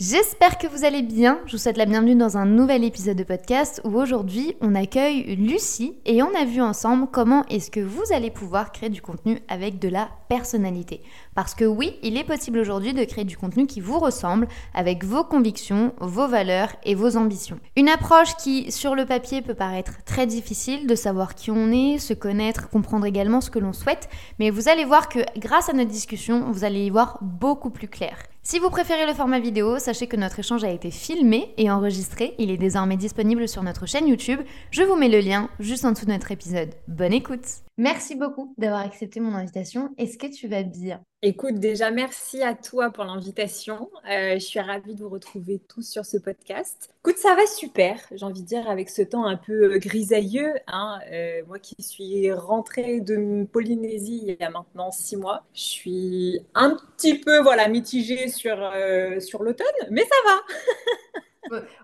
J'espère que vous allez bien. Je vous souhaite la bienvenue dans un nouvel épisode de podcast où aujourd'hui on accueille Lucie et on a vu ensemble comment est-ce que vous allez pouvoir créer du contenu avec de la personnalité. Parce que oui, il est possible aujourd'hui de créer du contenu qui vous ressemble avec vos convictions, vos valeurs et vos ambitions. Une approche qui sur le papier peut paraître très difficile de savoir qui on est, se connaître, comprendre également ce que l'on souhaite, mais vous allez voir que grâce à notre discussion, vous allez y voir beaucoup plus clair. Si vous préférez le format vidéo, sachez que notre échange a été filmé et enregistré. Il est désormais disponible sur notre chaîne YouTube. Je vous mets le lien juste en dessous de notre épisode. Bonne écoute Merci beaucoup d'avoir accepté mon invitation. Est-ce que tu vas bien? Écoute, déjà, merci à toi pour l'invitation. Euh, je suis ravie de vous retrouver tous sur ce podcast. Écoute, ça va super, j'ai envie de dire, avec ce temps un peu euh, grisailleux. Hein. Euh, moi qui suis rentrée de Polynésie il y a maintenant six mois, je suis un petit peu voilà, mitigée sur, sur l'automne, mais ça va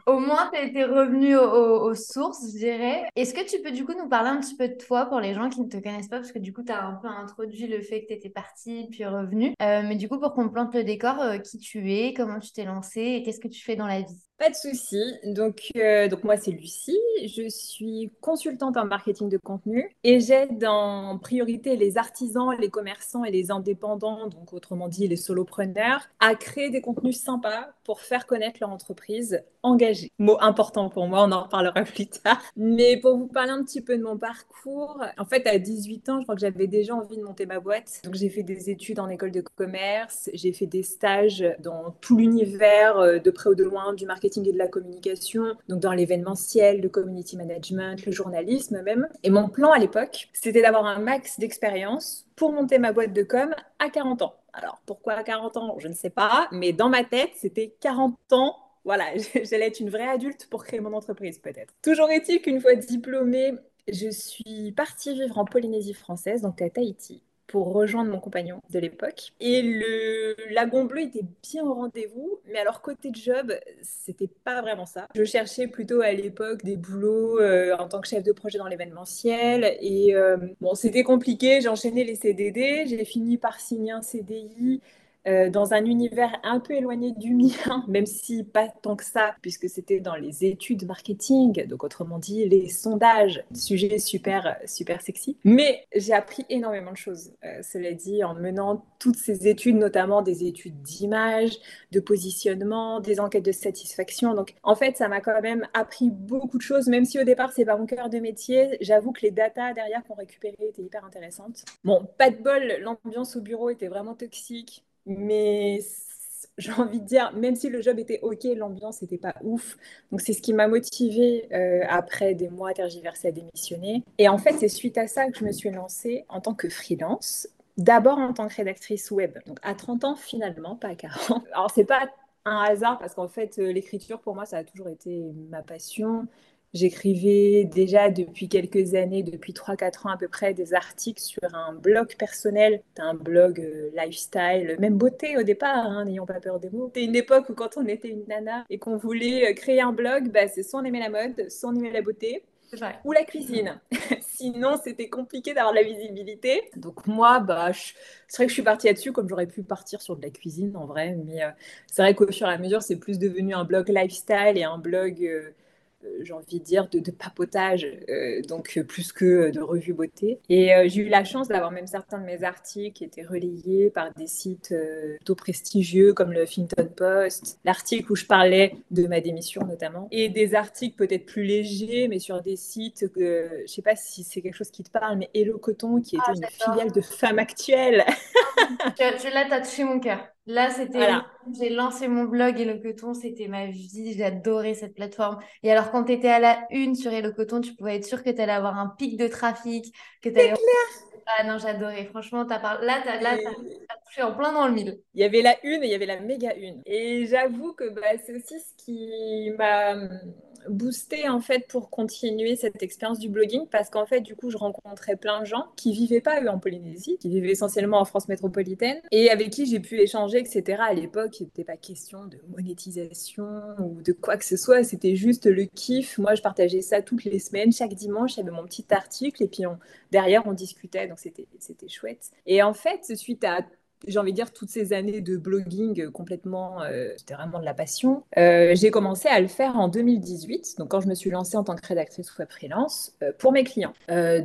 Au moins, tu été revenu aux, sources, je dirais. Est-ce que tu peux du coup nous parler un petit peu de toi pour les gens qui ne te connaissent pas? Parce que du coup, tu as un peu introduit le fait que tu étais partie puis revenu. Euh, mais du coup, pour qu'on plante le décor, euh, qui tu es, comment tu t'es lancée et qu'est-ce que tu fais dans la vie? Pas de souci. Donc, euh, donc moi, c'est Lucie. Je suis consultante en marketing de contenu et j'aide en priorité les artisans, les commerçants et les indépendants, donc autrement dit les solopreneurs, à créer des contenus sympas pour faire connaître leur entreprise engagée. Mot important pour moi, on en reparlera plus tard. Mais pour vous parler un petit peu de mon parcours, en fait, à 18 ans, je crois que j'avais déjà envie de monter ma boîte. Donc, j'ai fait des études en école de commerce, j'ai fait des stages dans tout l'univers, euh, de près ou de loin, du marketing et de la communication, donc dans l'événementiel, le community management, le journalisme même. Et mon plan à l'époque, c'était d'avoir un max d'expérience pour monter ma boîte de com à 40 ans. Alors pourquoi à 40 ans? Je ne sais pas, mais dans ma tête, c'était 40 ans voilà, j'allais être une vraie adulte pour créer mon entreprise peut-être. Toujours est-il qu'une fois diplômée, je suis partie vivre en Polynésie française, donc à Tahiti pour rejoindre mon compagnon de l'époque. Et le lagon bleu était bien au rendez-vous, mais alors côté job, c'était pas vraiment ça. Je cherchais plutôt à l'époque des boulots euh, en tant que chef de projet dans l'événementiel et euh, bon, c'était compliqué, j'ai enchaîné les CDD, j'ai fini par signer un CDI euh, dans un univers un peu éloigné du mien, même si pas tant que ça, puisque c'était dans les études marketing, donc autrement dit les sondages, sujet super super sexy. Mais j'ai appris énormément de choses, euh, cela dit, en menant toutes ces études, notamment des études d'image, de positionnement, des enquêtes de satisfaction. Donc en fait, ça m'a quand même appris beaucoup de choses, même si au départ c'est pas mon cœur de métier. J'avoue que les datas derrière qu'on récupérait étaient hyper intéressantes. Bon, pas de bol, l'ambiance au bureau était vraiment toxique mais j'ai envie de dire, même si le job était OK, l'ambiance n'était pas ouf. Donc, c'est ce qui m'a motivée euh, après des mois tergiversés à démissionner. Et en fait, c'est suite à ça que je me suis lancée en tant que freelance. D'abord en tant que rédactrice web. Donc, à 30 ans, finalement, pas à 40. Alors, c'est pas un hasard parce qu'en fait, euh, l'écriture, pour moi, ça a toujours été ma passion. J'écrivais déjà depuis quelques années, depuis 3-4 ans à peu près, des articles sur un blog personnel, un blog euh, lifestyle, même beauté au départ, hein, n'ayons pas peur des mots. C'était une époque où quand on était une nana et qu'on voulait euh, créer un blog, bah, c'est soit on aimait la mode, soit on aimait la beauté. Ou la cuisine. Sinon, c'était compliqué d'avoir de la visibilité. Donc moi, bah, c'est vrai que je suis partie là-dessus, comme j'aurais pu partir sur de la cuisine en vrai. Mais euh, c'est vrai qu'au fur et à mesure, c'est plus devenu un blog lifestyle et un blog euh, j'ai envie de dire, de, papotage, euh, donc euh, plus que de revue beauté. Et j'ai eu la chance d'avoir même certains de mes articles qui étaient relayés par des sites plutôt prestigieux comme le Huffington Post, l'article où je parlais de ma démission notamment, et des articles peut-être plus légers, mais sur des sites, que, je sais pas si c'est quelque chose qui te parle, mais Hello Coton, qui était ah, une filiale de Femme Actuelle. tu, là, tu as touché mon cœur. Là, c'était. J'ai lancé mon blog et le coton, c'était ma vie. Adoré cette plateforme. Et alors, quand tu étais à la une sur le coton, tu pouvais être sûr que tu allais avoir un pic de trafic. Que C'est clair. Ah non, j'adorais. Franchement, as par... là, tu as, touché en plein dans le mille. Il y avait la une et il y avait la méga une. Et j'avoue que bah, c'est aussi ce qui m'a boosté en fait pour continuer cette expérience du blogging parce qu'en fait du coup je rencontrais plein de gens qui vivaient pas eux en Polynésie, qui vivaient essentiellement en France métropolitaine et avec qui j'ai pu échanger etc. À l'époque il n'était pas question de monétisation ou de quoi que ce soit, c'était juste le kiff. Moi je partageais ça toutes les semaines, chaque dimanche j'avais mon petit article et puis derrière on discutait donc c'était c'était chouette. Et en fait suite à j'ai envie de dire, toutes ces années de blogging complètement, euh, c'était vraiment de la passion. Euh, j'ai commencé à le faire en 2018, donc quand je me suis lancée en tant que rédactrice web freelance euh, pour mes clients.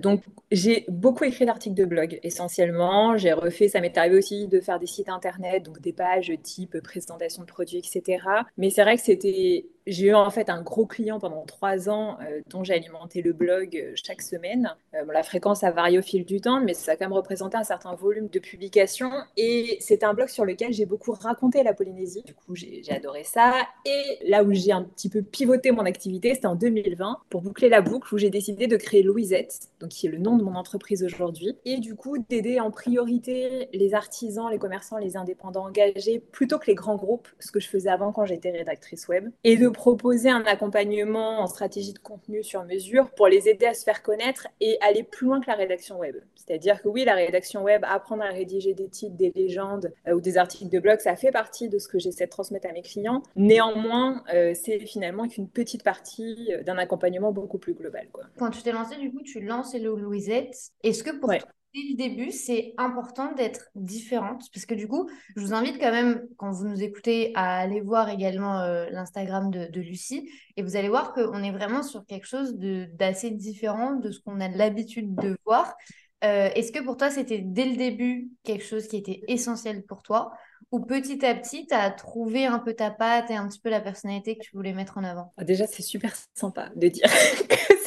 donc j'ai beaucoup écrit d'articles de blog essentiellement. J'ai refait, ça m'est arrivé aussi de faire des sites internet, donc des pages type présentation de produits, etc. Mais c'est vrai que c'était j'ai eu en fait un gros client pendant trois ans euh, dont j'ai alimenté le blog euh, chaque semaine. Euh, la fréquence a varié au fil du temps, mais ça a quand même représenté un certain volume de publications. Et c'est un blog sur lequel j'ai beaucoup raconté la Polynésie. Du coup, j'ai adoré ça. Et là où j'ai un petit peu pivoté mon activité, c'était en 2020 pour boucler la boucle où j'ai décidé de créer Louisette, donc qui est le nom de mon entreprise aujourd'hui. Et du coup, d'aider en priorité les artisans, les commerçants, les indépendants engagés plutôt que les grands groupes, ce que je faisais avant quand j'étais rédactrice web. Et de proposer un accompagnement en stratégie de contenu sur mesure pour les aider à se faire connaître et aller plus loin que la rédaction web. C'est-à-dire que oui, la rédaction web, apprendre à rédiger des titres, des légendes euh, ou des articles de blog, ça fait partie de ce que j'essaie de transmettre à mes clients. Néanmoins, euh, c'est finalement qu'une petite partie euh, d'un accompagnement beaucoup plus global. Quoi. Quand tu t'es lancé, du coup, tu lances Hello Louisette. Est-ce que pour dès le début, c'est important d'être différente parce que du coup, je vous invite quand même, quand vous nous écoutez, à aller voir également euh, l'Instagram de, Lucie et vous allez voir qu'on est vraiment sur quelque chose d'assez différent de ce qu'on a l'habitude de voir. Euh, est-ce que pour toi, c'était dès le début quelque chose qui était essentiel pour toi ou petit à petit, tu as trouvé un peu ta patte et un petit peu la personnalité que tu voulais mettre en avant? Ah, Déjà, c'est super sympa de dire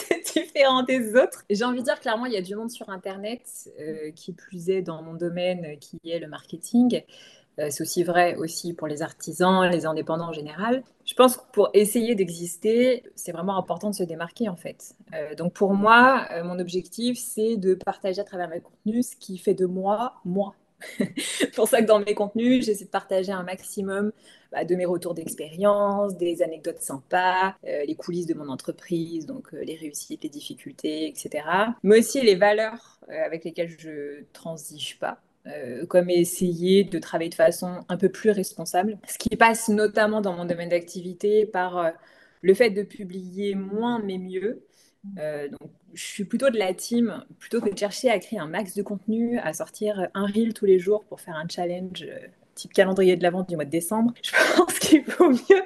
des autres. J'ai envie de dire clairement, il y a du monde sur Internet euh, qui plus est dans mon domaine, qui est le marketing. Euh, c'est aussi vrai aussi pour les artisans, les indépendants en général. Je pense que pour essayer d'exister, c'est vraiment important de se démarquer en fait. Euh, donc pour moi, mon objectif, c'est de partager à travers mes contenus ce qui fait de moi, moi. c'est pour ça que dans mes contenus, j'essaie de partager un maximum bah, de mes retours d'expérience, des anecdotes sympas, euh, les coulisses de mon entreprise, donc euh, les réussites, les difficultés, etc. Mais aussi les valeurs euh, avec lesquelles je transige pas. comme essayer de travailler de façon un peu plus responsable. Ce qui passe notamment dans mon domaine d'activité par le fait de publier moins mais mieux, donc, je suis plutôt de la team, plutôt que de chercher à créer un max de contenu, à sortir un reel tous les jours pour faire un challenge type calendrier de la vente du mois de décembre. Je pense qu'il faut mieux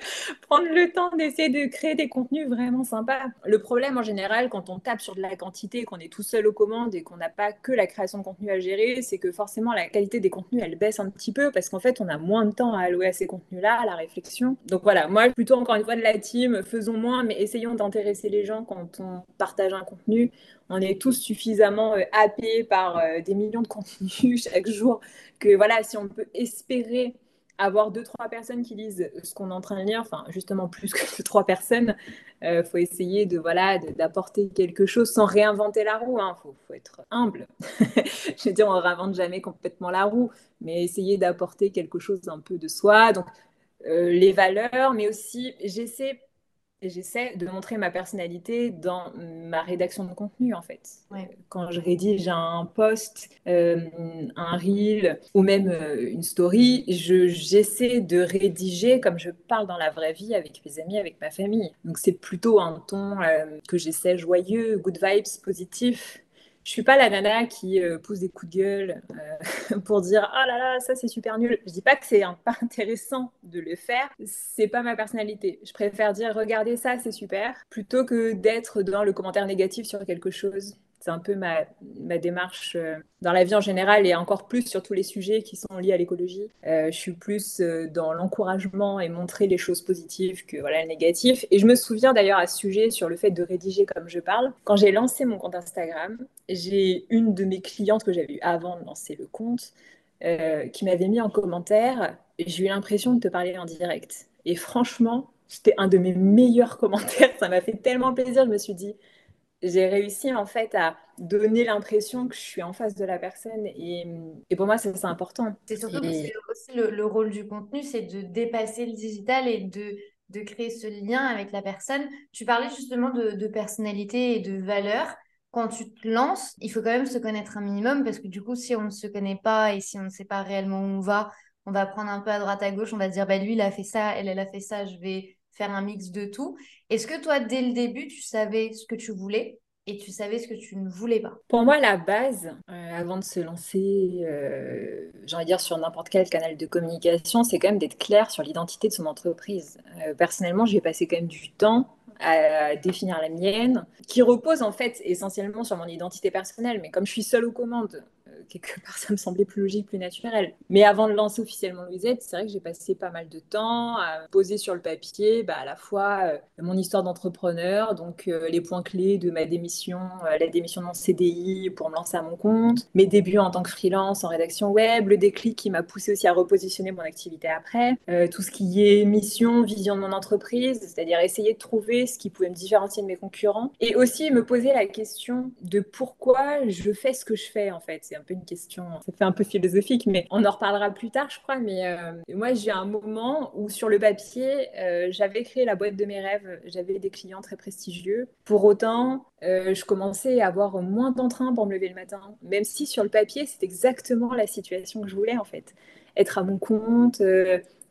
prendre le temps d'essayer de créer des contenus vraiment sympas. Le problème en général, quand on tape sur de la quantité, qu'on est tout seul aux commandes et qu'on n'a pas que la création de contenu à gérer, c'est que forcément la qualité des contenus, elle baisse un petit peu parce qu'en fait, on a moins de temps à allouer à ces contenus-là, à la réflexion. Donc voilà, moi, plutôt encore une fois de la team, faisons moins, mais essayons d'intéresser les gens quand on partage un contenu on est tous suffisamment euh, happés par euh, des millions de contenus chaque jour que voilà, si on peut espérer avoir deux, trois personnes qui lisent ce qu'on est en train de lire, enfin justement plus que trois personnes, il euh, faut essayer de voilà d'apporter quelque chose sans réinventer la roue. Il hein. faut, faut, être humble. Je veux dire, on ne réinvente jamais complètement la roue, mais essayer d'apporter quelque chose un peu de soi. Donc les valeurs, mais aussi j'essaie j'essaie de montrer ma personnalité dans ma rédaction de contenu en fait. Quand je rédige un post, euh, un reel ou même euh, une story, j'essaie de rédiger comme je parle dans la vraie vie avec mes amis, avec ma famille. Donc c'est plutôt un ton euh, que j'essaie joyeux, good vibes, positif je suis pas la nana qui euh, pousse des coups de gueule euh, pour dire ah là là ça c'est super nul. Je dis pas que c'est pas intéressant de le faire, c'est pas ma personnalité. Je préfère dire regardez ça c'est super plutôt que d'être dans le commentaire négatif sur quelque chose c'est un peu ma, démarche euh, dans la vie en général et encore plus sur tous les sujets qui sont liés à l'écologie. Euh, je suis plus euh, dans l'encouragement et montrer les choses positives que voilà, le négatif. Et je me souviens d'ailleurs à ce sujet sur le fait de rédiger comme je parle. Quand j'ai lancé mon compte Instagram, j'ai une de mes clientes que j'avais eu avant de lancer le compte qui m'avait mis en commentaire J'ai eu l'impression de te parler en direct. Et franchement, c'était un de mes meilleurs commentaires. Ça m'a fait tellement plaisir. Je me suis dit j'ai réussi en fait à donner l'impression que je suis en face de la personne et, et pour moi c'est important. C'est surtout que c'est aussi le, rôle du contenu, c'est de dépasser le digital et de de créer ce lien avec la personne. Tu parlais justement de, de personnalité et de valeur. Quand tu te lances, il faut quand même se connaître un minimum parce que du coup, si on ne se connaît pas et si on ne sait pas réellement où on va, on va prendre un peu à droite à gauche, on va dire, bah, lui, il a fait ça, elle, elle a fait ça, je vais faire un mix de tout. Est-ce que toi, dès le début, tu savais ce que tu voulais et tu savais ce que tu ne voulais pas? Pour moi, la base, euh, avant de se lancer, euh, j'ai envie de dire, sur n'importe quel canal de communication, c'est quand même d'être clair sur l'identité de son entreprise. Euh, personnellement, j'ai passé quand même du temps à définir la mienne, qui repose en fait essentiellement sur mon identité personnelle. Mais comme je suis seule aux commandes, quelque part, ça me semblait plus logique, plus naturel. Mais avant de lancer officiellement Louisette, c'est vrai que j'ai passé pas mal de temps à poser sur le papier bah, à la fois euh, mon histoire d'entrepreneur, donc euh, les points clés de ma démission, euh, la démission de mon CDI pour me lancer à mon compte, mes débuts en tant que freelance en rédaction web, le déclic qui m'a poussé aussi à repositionner mon activité après, tout ce qui est mission, vision de mon entreprise, c'est-à-dire essayer de trouver ce qui pouvait me différencier de mes concurrents, et aussi me poser la question de pourquoi je fais ce que je fais en fait. C'est un peu une question, ça fait un peu philosophique, mais on en reparlera plus tard, je crois. Mais euh, moi, j'ai un moment où sur le papier, euh, j'avais créé la boîte de mes rêves, j'avais des clients très prestigieux. Pour autant, euh, je commençais à avoir moins d'entrain pour me lever le matin, même si sur le papier, c'est exactement la situation que je voulais en fait. Être à mon compte,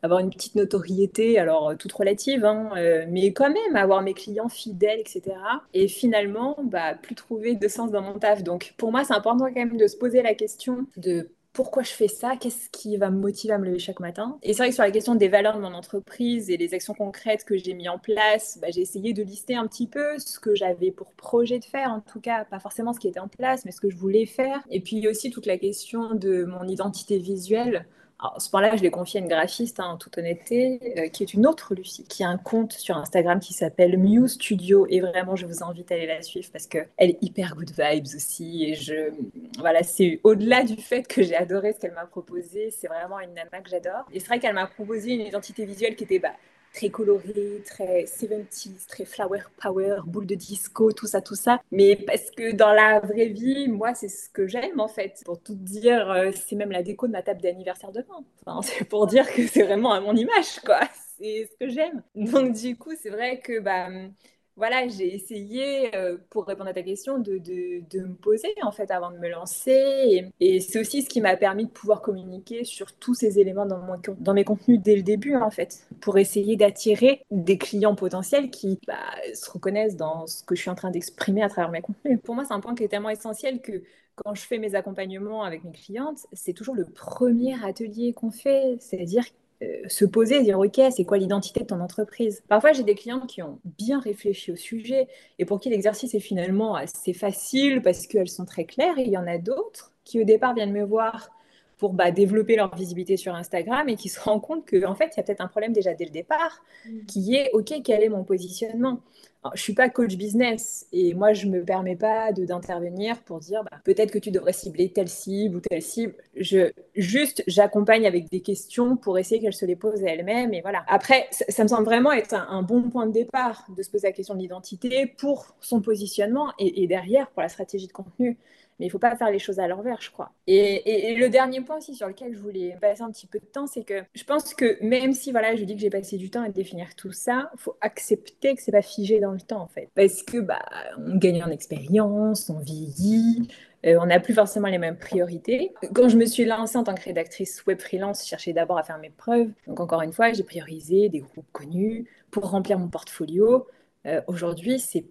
avoir une petite notoriété, alors euh, toute relative, hein, euh, mais quand même avoir mes clients fidèles, etc. Et finalement, bah, plus trouver de sens dans mon taf. Donc pour moi, c'est important quand même de se poser la question de pourquoi je fais ça, qu'est-ce qui va me motiver à me lever chaque matin. Et c'est vrai que sur la question des valeurs de mon entreprise et les actions concrètes que j'ai mis en place, bah, j'ai essayé de lister un petit peu ce que j'avais pour projet de faire, en tout cas, pas forcément ce qui était en place, mais ce que je voulais faire. Et puis aussi toute la question de mon identité visuelle. Alors, ce point-là, je l'ai confié à une graphiste, hein, en toute honnêteté, euh, qui est une autre Lucie, qui a un compte sur Instagram qui s'appelle Mew Studio. Et vraiment, je vous invite à aller la suivre parce qu'elle est hyper good vibes aussi. Et je, voilà, c'est au-delà du fait que j'ai adoré ce qu'elle m'a proposé. C'est vraiment une nana que j'adore. Et c'est vrai qu'elle m'a proposé une identité visuelle qui était bah, très coloré, très 70s, très flower power, boule de disco, tout ça, tout ça. Mais parce que dans la vraie vie, moi, c'est ce que j'aime en fait. Pour tout dire, euh, c'est même la déco de ma table d'anniversaire demain. Enfin, c'est pour dire que c'est vraiment à mon image, quoi. C'est ce que j'aime. Donc du coup, c'est vrai que bah voilà, j'ai essayé, euh, pour répondre à ta question, de, me poser en fait avant de me lancer. Et, c'est aussi ce qui m'a permis de pouvoir communiquer sur tous ces éléments dans, mes contenus dès le début en fait, pour essayer d'attirer des clients potentiels qui bah, se reconnaissent dans ce que je suis en train d'exprimer à travers mes contenus. Pour moi, c'est un point qui est tellement essentiel que quand je fais mes accompagnements avec mes clientes, c'est toujours le premier atelier qu'on fait, c'est-à-dire se poser et dire ok c'est quoi l'identité de ton entreprise? Parfois j'ai des clients qui ont bien réfléchi au sujet et pour qui l'exercice est finalement assez facile parce qu'elles sont très claires il y en a d'autres qui au départ viennent me voir pour bah, développer leur visibilité sur Instagram et qui se rendent compte qu'en en fait, il y a peut-être un problème déjà dès le départ, mm. qui est, OK, quel est mon positionnement? Je ne suis pas coach business et moi, je ne me permets pas d'intervenir pour dire bah, peut-être que tu devrais cibler telle cible ou telle cible. Je, juste, j'accompagne avec des questions pour essayer qu'elle se les pose à elle-même. Et voilà. Après, ça, me semble vraiment être un, bon point de départ de se poser la question de l'identité pour son positionnement et, et derrière pour la stratégie de contenu mais il ne faut pas faire les choses à l'envers, je crois. Et, le dernier point aussi sur lequel je voulais passer un petit peu de temps, c'est que je pense que même si voilà, je dis que j'ai passé du temps à définir tout ça, il faut accepter que c'est pas figé dans le temps en fait, parce que bah on gagne en expérience, on vieillit. Euh, on n'a plus forcément les mêmes priorités. Quand je me suis lancée en tant que rédactrice web freelance, je cherchais d'abord à faire mes preuves. Donc encore une fois, j'ai priorisé des groupes connus pour remplir mon portfolio. Euh, aujourd'hui, c'est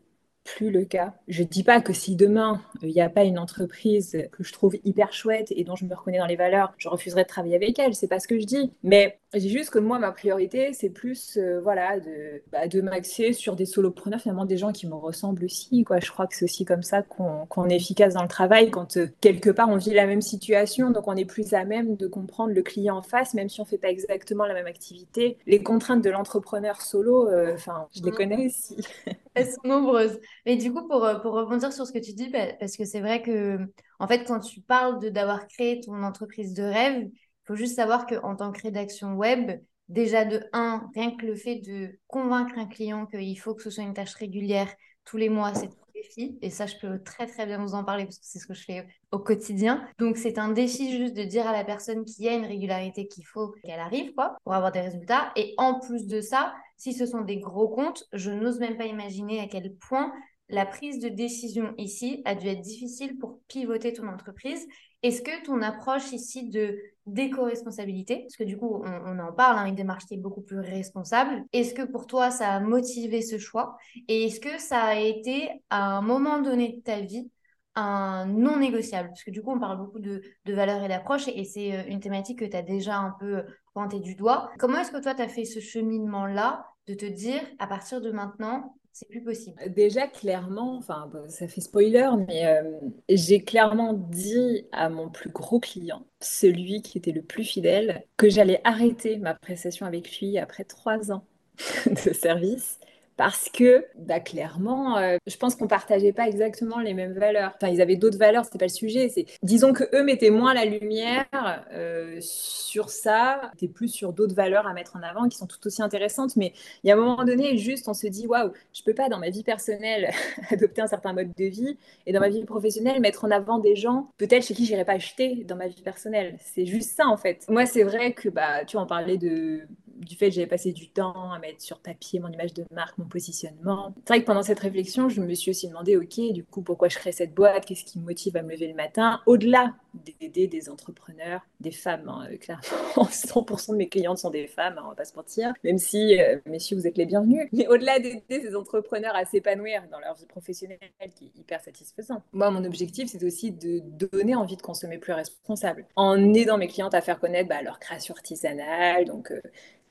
plus le cas. Je ne dis pas que si demain, il n'y a pas une entreprise que je trouve hyper chouette et dont je me reconnais dans les valeurs, je refuserai de travailler avec elle. C'est pas ce que je dis. Mais dis juste que moi, ma priorité, c'est plus euh, voilà, de, bah, de m'axer sur des solopreneurs, finalement des gens qui me ressemblent aussi. Quoi. Je crois que c'est aussi comme ça qu'on est efficace dans le travail quand euh, quelque part on vit la même situation. Donc on est plus à même de comprendre le client en face, même si on ne fait pas exactement la même activité. Les contraintes de l'entrepreneur solo, euh, je les mm. connais aussi. Elles sont nombreuses. Mais du coup, pour, pour rebondir sur ce que tu dis, parce que c'est vrai que, en fait, quand tu parles d'avoir créé ton entreprise de rêve, il faut juste savoir qu'en tant que rédaction web, déjà de un, rien que le fait de convaincre un client qu'il faut que ce soit une tâche régulière tous les mois, c'est les défi, et ça, je peux très très bien vous en parler parce que c'est ce que je fais au quotidien. Donc, c'est un défi juste de dire à la personne qu'il y a une régularité qu'il faut qu'elle arrive, quoi, pour avoir des résultats. Et en plus de ça, si ce sont des gros comptes, je n'ose même pas imaginer à quel point la prise de décision ici a dû être difficile pour pivoter ton entreprise. Est-ce que ton approche ici de d'éco-responsabilité, parce que du coup, on, en parle, hein, une démarche beaucoup plus responsable, est-ce que pour toi, ça a motivé ce choix? Et est-ce que ça a été, à un moment donné de ta vie, un non négociable Parce que du coup, on parle beaucoup de, valeurs et d'approche, et, c'est euh, une thématique que tu as déjà un peu pointé du doigt. Comment est-ce que toi, tu as fait ce cheminement-là de te dire, à partir de maintenant, c'est plus possible. Déjà, clairement, ça fait spoiler, mais euh, j'ai clairement dit à mon plus gros client, celui qui était le plus fidèle, que j'allais arrêter ma prestation avec lui après trois ans de service parce que bah, clairement, euh, je pense qu'on partageait pas exactement les mêmes valeurs. Enfin, ils avaient d'autres valeurs, c'était pas le sujet. C'est disons que eux mettaient moins la lumière euh, sur ça, étaient plus sur d'autres valeurs à mettre en avant qui sont tout aussi intéressantes. Mais il y a un moment donné, juste, on se dit waouh, je peux pas dans ma vie personnelle adopter un certain mode de vie et dans ma vie professionnelle mettre en avant des gens peut-être chez qui j'irais pas acheter dans ma vie personnelle. C'est juste ça en fait. Moi, c'est vrai que bah, tu en parlais de du fait que j'avais passé du temps à mettre sur papier mon image de marque, mon positionnement. C'est vrai que pendant cette réflexion, je me suis aussi demandé, ok, du coup, pourquoi je crée cette boîte? Qu'est-ce qui me motive à me lever le matin? Au-delà d'aider des entrepreneurs, des femmes, hein, euh, clairement, 100% de mes clientes sont des femmes, hein, on va pas se mentir, même si, euh, messieurs, vous êtes les bienvenus. Mais au-delà d'aider ces entrepreneurs à s'épanouir dans leur vie professionnelle, qui est hyper satisfaisant. Moi, mon objectif, c'est aussi de donner envie de consommer plus responsable, en aidant mes clientes à faire connaître bah, leur création artisanale, donc euh,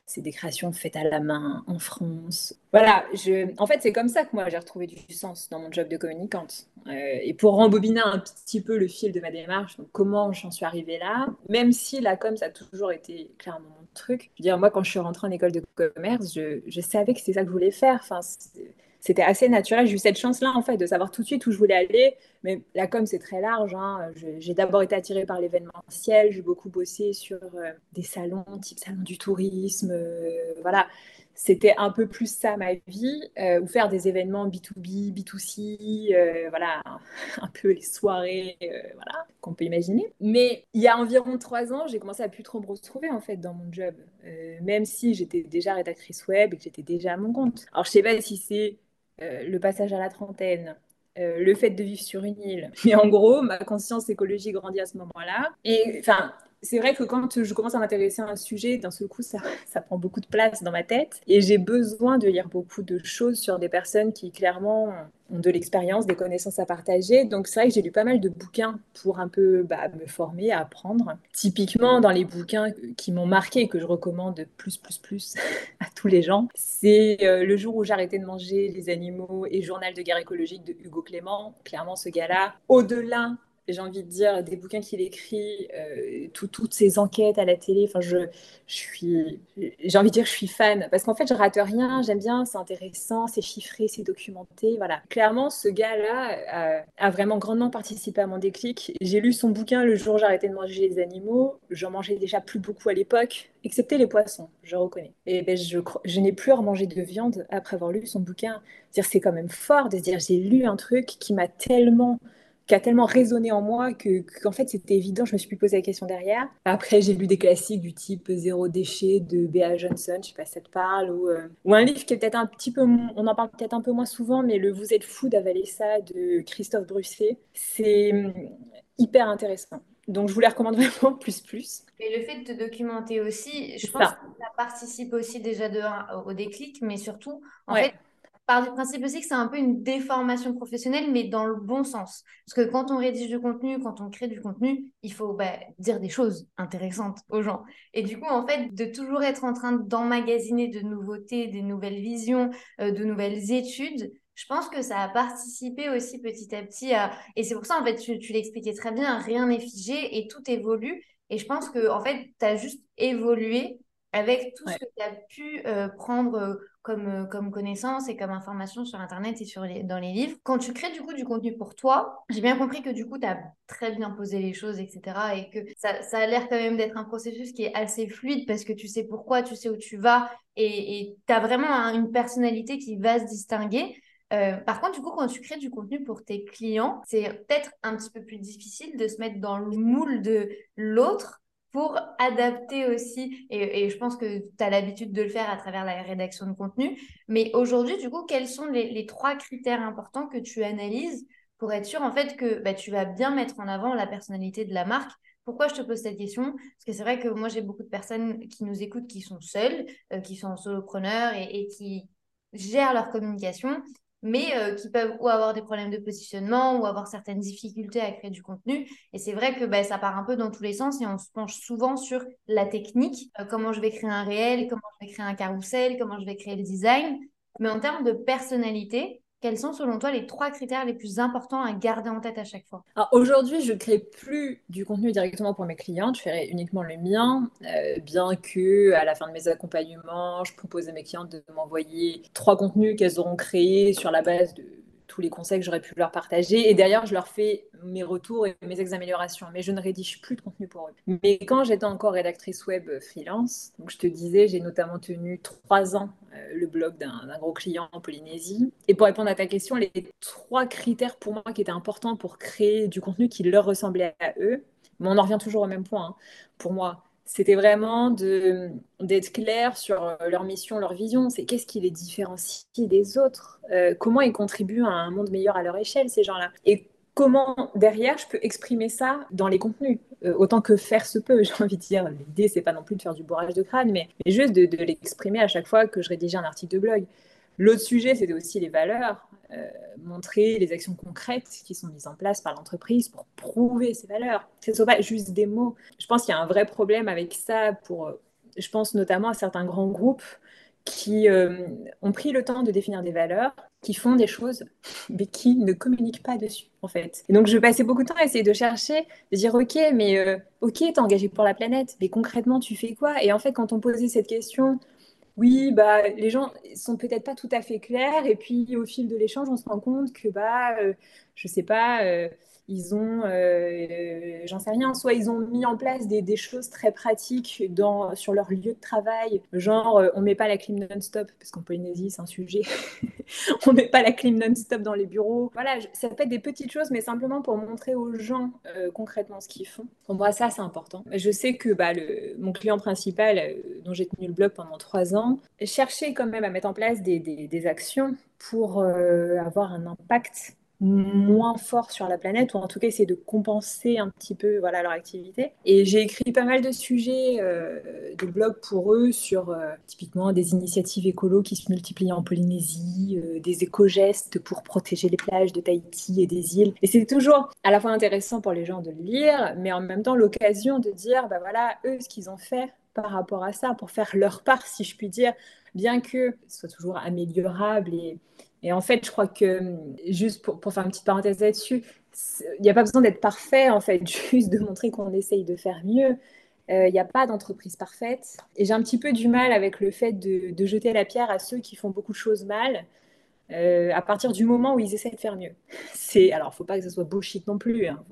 c'est des créations faites à la main en France. Voilà, je... en fait, c'est comme ça que moi j'ai retrouvé du sens dans mon job de communicante. Euh, et pour rembobiner un petit peu le fil de ma démarche, comment j'en suis arrivée là, même si la com, ça a toujours été clairement mon truc. Je veux dire, moi, quand je suis rentrée en école de commerce, je, savais que c'était ça que je voulais faire. C'était assez naturel. J'ai eu cette chance-là, en fait, de savoir tout de suite où je voulais aller. Mais la com, c'est très large. Hein. J'ai d'abord été attirée par l'événementiel. J'ai beaucoup bossé sur euh, des salons, type salon du tourisme. Euh, voilà. C'était un peu plus ça ma vie, euh, ou faire des événements B2B, B2C, voilà, un peu les soirées, voilà, qu'on peut imaginer. Mais il y a environ trois ans, j'ai commencé à plus trop me retrouver en fait dans mon job, même si j'étais déjà rédactrice web et que j'étais déjà à mon compte. Alors je sais pas si c'est euh, le passage à la trentaine, euh, le fait de vivre sur une île. Mais en gros, ma conscience écologique grandit à ce moment-là. Et enfin, c'est vrai que quand je commence à m'intéresser à un sujet, d'un seul coup, ça, prend beaucoup de place dans ma tête. Et j'ai besoin de lire beaucoup de choses sur des personnes qui, clairement, ont de l'expérience, des connaissances à partager. Donc, c'est vrai que j'ai lu pas mal de bouquins pour un peu bah, me former, apprendre. Typiquement, dans les bouquins qui m'ont marqué et que je recommande plus, plus, plus à tous les gens, c'est euh, Le jour où j'arrêtais de manger les animaux et Journal de guerre écologique de Hugo Clément. Clairement, ce gars-là, au-delà j'ai envie de dire, des bouquins qu'il écrit, euh, toutes ces enquêtes à la télé. Enfin, je, suis, j'ai envie de dire, je suis fan parce qu'en fait, je rate rien. J'aime bien, c'est intéressant, c'est chiffré, c'est documenté. Voilà. Clairement, ce gars-là a, vraiment grandement participé à mon déclic. J'ai lu son bouquin le jour où arrêté de manger les animaux. J'en mangeais déjà plus beaucoup à l'époque, excepté les poissons, je reconnais. Et ben, je, je n'ai plus remangé de viande après avoir lu son bouquin. C'est quand même fort de se dire, j'ai lu un truc qui m'a tellement qui a tellement résonné en moi que qu'en fait c'était évident, je me suis plus posé la question derrière. Après j'ai lu des classiques du type Zéro déchet de Bea Johnson, je sais pas si ça te parle, ou, euh, ou un livre qui est peut-être un petit peu, on en parle peut-être un peu moins souvent, mais le Vous êtes fou d'avaler ça de Christophe Brusset, c'est hum, hyper intéressant. Donc je vous les recommande vraiment plus plus. Et le fait de te documenter aussi, je pense que ça participe aussi déjà de, au déclic, mais surtout, en fait, par du principe aussi que c'est un peu une déformation professionnelle, mais dans le bon sens. Parce que quand on rédige du contenu, quand on crée du contenu, il faut bah, dire des choses intéressantes aux gens. Et du coup, en fait, de toujours être en train d'emmagasiner de nouveautés, des nouvelles visions, euh, de nouvelles études, je pense que ça a participé aussi petit à petit à... Et c'est pour ça, en fait, tu, tu l'expliquais très bien, rien n'est figé et tout évolue. Et je pense que, en fait, tu as juste évolué avec tout ce que tu as pu euh, prendre euh, comme, euh, comme connaissance et comme information sur Internet et sur les, dans les livres. Quand tu crées du coup du contenu pour toi, j'ai bien compris que du coup, tu as très bien posé les choses, etc. Et que ça, ça a l'air quand même d'être un processus qui est assez fluide parce que tu sais pourquoi, tu sais où tu vas et tu as vraiment une personnalité qui va se distinguer. Euh, par contre, du coup, quand tu crées du contenu pour tes clients, c'est peut-être un petit peu plus difficile de se mettre dans le moule de l'autre pour adapter aussi, et, je pense que tu as l'habitude de le faire à travers la rédaction de contenu, mais aujourd'hui, du coup, quels sont les, trois critères importants que tu analyses pour être sûr en fait que bah, tu vas bien mettre en avant la personnalité de la marque? Pourquoi je te pose cette question? Parce que c'est vrai que moi, j'ai beaucoup de personnes qui nous écoutent qui sont seules, euh, qui sont solopreneurs et, et, qui gèrent leur communication mais euh, qui peuvent ou avoir des problèmes de positionnement ou avoir certaines difficultés à créer du contenu. Et c'est vrai que bah, ça part un peu dans tous les sens et on se penche souvent sur la technique, euh, comment je vais créer un réel, comment je vais créer un carrousel, comment je vais créer le design. Mais en termes de personnalité, quels sont selon toi les trois critères les plus importants à garder en tête à chaque fois? Aujourd'hui, je crée plus du contenu directement pour mes clients, je ferai uniquement le mien, euh, bien que à la fin de mes accompagnements, je propose à mes clientes de m'envoyer trois contenus qu'elles auront créés sur la base de tous les conseils que j'aurais pu leur partager. Et derrière, je leur fais mes retours et mes améliorations. Mais je ne rédige plus de contenu pour eux. Mais quand j'étais encore rédactrice web freelance, donc je te disais, j'ai notamment tenu trois ans euh, le blog d'un gros client en Polynésie. Et pour répondre à ta question, les trois critères pour moi qui étaient importants pour créer du contenu qui leur ressemblait à eux, mais on en revient toujours au même point. Hein. Pour moi, c'était vraiment d'être clair sur euh, leur mission, leur vision. C'est qu'est-ce qui les différencie des autres? Euh, Comment ils contribuent à un monde meilleur à leur échelle, ces gens-là? Et comment, derrière, je peux exprimer ça dans les contenus? Euh, Autant que faire se peut, j'ai envie de dire. L'idée, c'est pas non plus de faire du bourrage de crâne, mais, juste de, de l'exprimer à chaque fois que je rédigeais un article de blog. L'autre sujet, c'était aussi les valeurs, montrer les actions concrètes qui sont mises en place par l'entreprise pour prouver ces valeurs. Ce ne sont pas juste des mots. Je pense qu'il y a un vrai problème avec ça pour, euh, je pense notamment à certains grands groupes qui euh, ont pris le temps de définir des valeurs, qui font des choses, mais qui ne communiquent pas dessus, en fait. Et donc, je passais beaucoup de temps à essayer de chercher, de dire, OK, mais OK, t'es engagé pour la planète, mais concrètement, tu fais quoi? Et en fait, quand on posait cette question oui, bah, les gens sont peut-être pas tout à fait clairs. Et puis, au fil de l'échange, on se rend compte que, bah, euh, je sais pas, euh, ils ont, euh, j'en sais rien, soit ils ont mis en place des, choses très pratiques dans, sur leur lieu de travail, genre euh, on met pas la clim non-stop, parce qu'en Polynésie c'est un sujet, on met pas la clim non-stop dans les bureaux. Voilà, ça peut être des petites choses, mais simplement pour montrer aux gens euh, concrètement ce qu'ils font. Pour moi, ça c'est important. Je sais que bah, mon client principal, dont j'ai tenu le blog pendant trois ans, cherchait quand même à mettre en place des, actions pour avoir un impact moins fort sur la planète, ou en tout cas essayer de compenser un petit peu voilà, leur activité. Et j'ai écrit pas mal de sujets euh, de blog pour eux sur euh, typiquement des initiatives écolo qui se multiplient en Polynésie, euh, des éco-gestes pour protéger les plages de Tahiti et des îles. Et c'est toujours à la fois intéressant pour les gens de le lire, mais en même temps l'occasion de dire, bah voilà, eux, ce qu'ils ont fait par rapport à ça, pour faire leur part, si je puis dire, bien que ce soit toujours améliorable et et en fait, je crois que, juste pour, pour faire une petite parenthèse là-dessus, il n'y a pas besoin d'être parfait, en fait, juste de montrer qu'on essaye de faire mieux. Euh, il n'y a pas d'entreprise parfaite. Et j'ai un petit peu du mal avec le fait de, de, jeter la pierre à ceux qui font beaucoup de choses mal. Euh, à partir du moment où ils essaient de faire mieux. C'est alors, faut pas que ce soit bullshit non plus. Hein.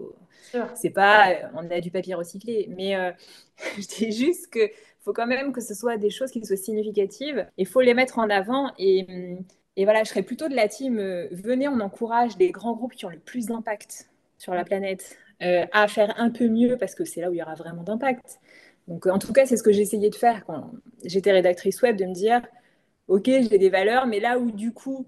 C'est pas, on a du papier recyclé, mais euh, je dis juste que faut quand même que ce soit des choses qui soient significatives. Il faut les mettre en avant et hum, et voilà, je serais plutôt de la team, euh, venez, on encourage les grands groupes qui ont le plus d'impact sur la planète euh, à faire un peu mieux parce que c'est là où il y aura vraiment d'impact. Donc, en tout cas, c'est ce que j'essayais de faire quand j'étais rédactrice web, de me dire, OK, j'ai des valeurs, mais là où du coup,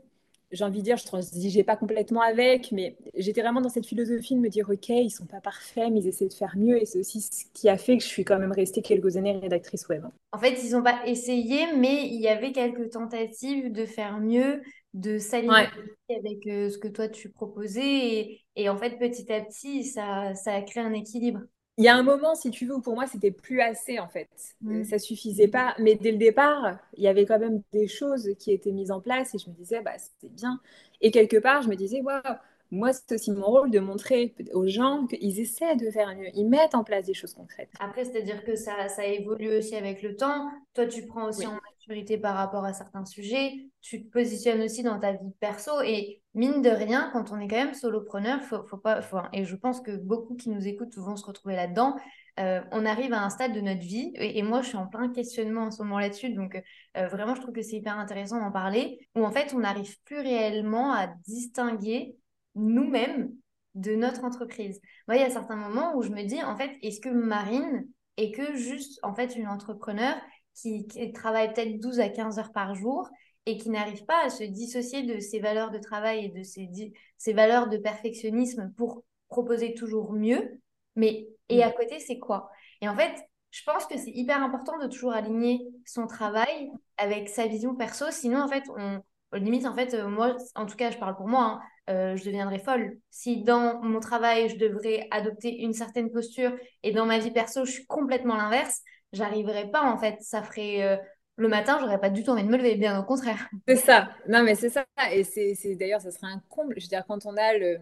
j'ai envie de dire, je transigeais pas complètement avec, mais j'étais vraiment dans cette philosophie de me dire, OK, ils sont pas parfaits, mais ils essaient de faire mieux. Et c'est aussi ce qui a fait que je suis quand même restée quelques années rédactrice web. En fait, ils n'ont pas essayé, mais il y avait quelques tentatives de faire mieux, de s'aligner avec euh, ce que toi tu proposais. Et, en fait, petit à petit, ça, ça a créé un équilibre. Il y a un moment, si tu veux, où pour moi, c'était plus assez, en fait. Ça mm. Ça suffisait pas. Mais dès le départ, il y avait quand même des choses qui étaient mises en place et je me disais, bah, c'était bien. Et quelque part, je me disais, waouh, moi, c'est aussi mon rôle de montrer aux gens qu'ils essaient de faire mieux. Ils mettent en place des choses concrètes. Après, c'est-à-dire que ça, ça évolue aussi avec le temps. Toi, tu prends aussi en maturité par rapport à certains sujets. Tu te positionnes aussi dans ta vie perso. Et mine de rien, quand on est quand même solopreneur, faut, faut pas, et je pense que beaucoup qui nous écoutent vont se retrouver là-dedans, on arrive à un stade de notre vie, et, moi je suis en plein questionnement en ce moment là-dessus, donc vraiment je trouve que c'est hyper intéressant d'en parler, où en fait on n'arrive plus réellement à distinguer nous-mêmes de notre entreprise. Moi, il y a certains moments où je me dis, en fait, est-ce que Marine est que juste en fait une entrepreneur qui, travaille peut-être 12 à 15 heures par jour et qui n'arrive pas à se dissocier de ses valeurs de travail et de ses, ses valeurs de perfectionnisme pour proposer toujours mieux? Mais et à mm. côté, c'est quoi? Et en fait, je pense que c'est hyper important de toujours aligner son travail avec sa vision perso. Sinon, en fait, on, limite, en fait, euh, moi, en tout cas, je parle pour moi, hein, euh, je deviendrais folle. Si dans mon travail, je devrais adopter une certaine posture et dans ma vie perso, je suis complètement l'inverse, j'arriverais pas, en fait. Ça ferait. Euh, le matin, j'aurais pas du tout envie de me lever, bien au contraire. C'est ça. Non, mais c'est ça. Et c'est d'ailleurs, ça serait un comble. Je veux dire, quand on a le,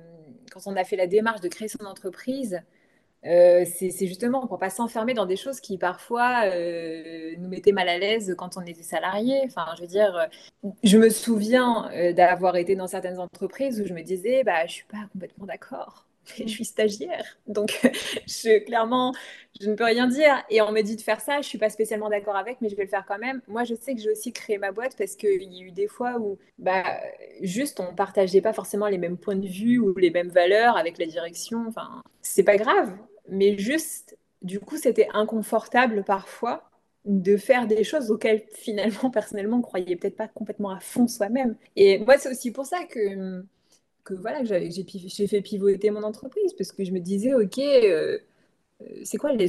quand on a fait la démarche de créer son entreprise, euh, c'est justement pour pas s'enfermer dans des choses qui parfois euh, nous mettaient mal à l'aise quand on était salarié. Enfin, je veux dire, euh, je me souviens d'avoir été dans certaines entreprises où je me disais, bah, je suis pas complètement d'accord. je suis stagiaire, donc je, clairement, je ne peux rien dire. Et on me dit de faire ça, je suis pas spécialement d'accord avec, mais je vais le faire quand même. Moi, je sais que j'ai aussi créé ma boîte parce qu'il y a eu des fois où, bah, juste, on partageait pas forcément les mêmes points de vue ou les mêmes valeurs avec la direction. Enfin, c'est pas grave mais juste, du coup, c'était inconfortable parfois de faire des choses auxquelles finalement, personnellement, on croyait peut-être pas complètement à fond soi-même. Et moi, c'est aussi pour ça que, que voilà, j'ai fait pivoter mon entreprise, parce que je me disais, OK, euh, c'est quoi, les,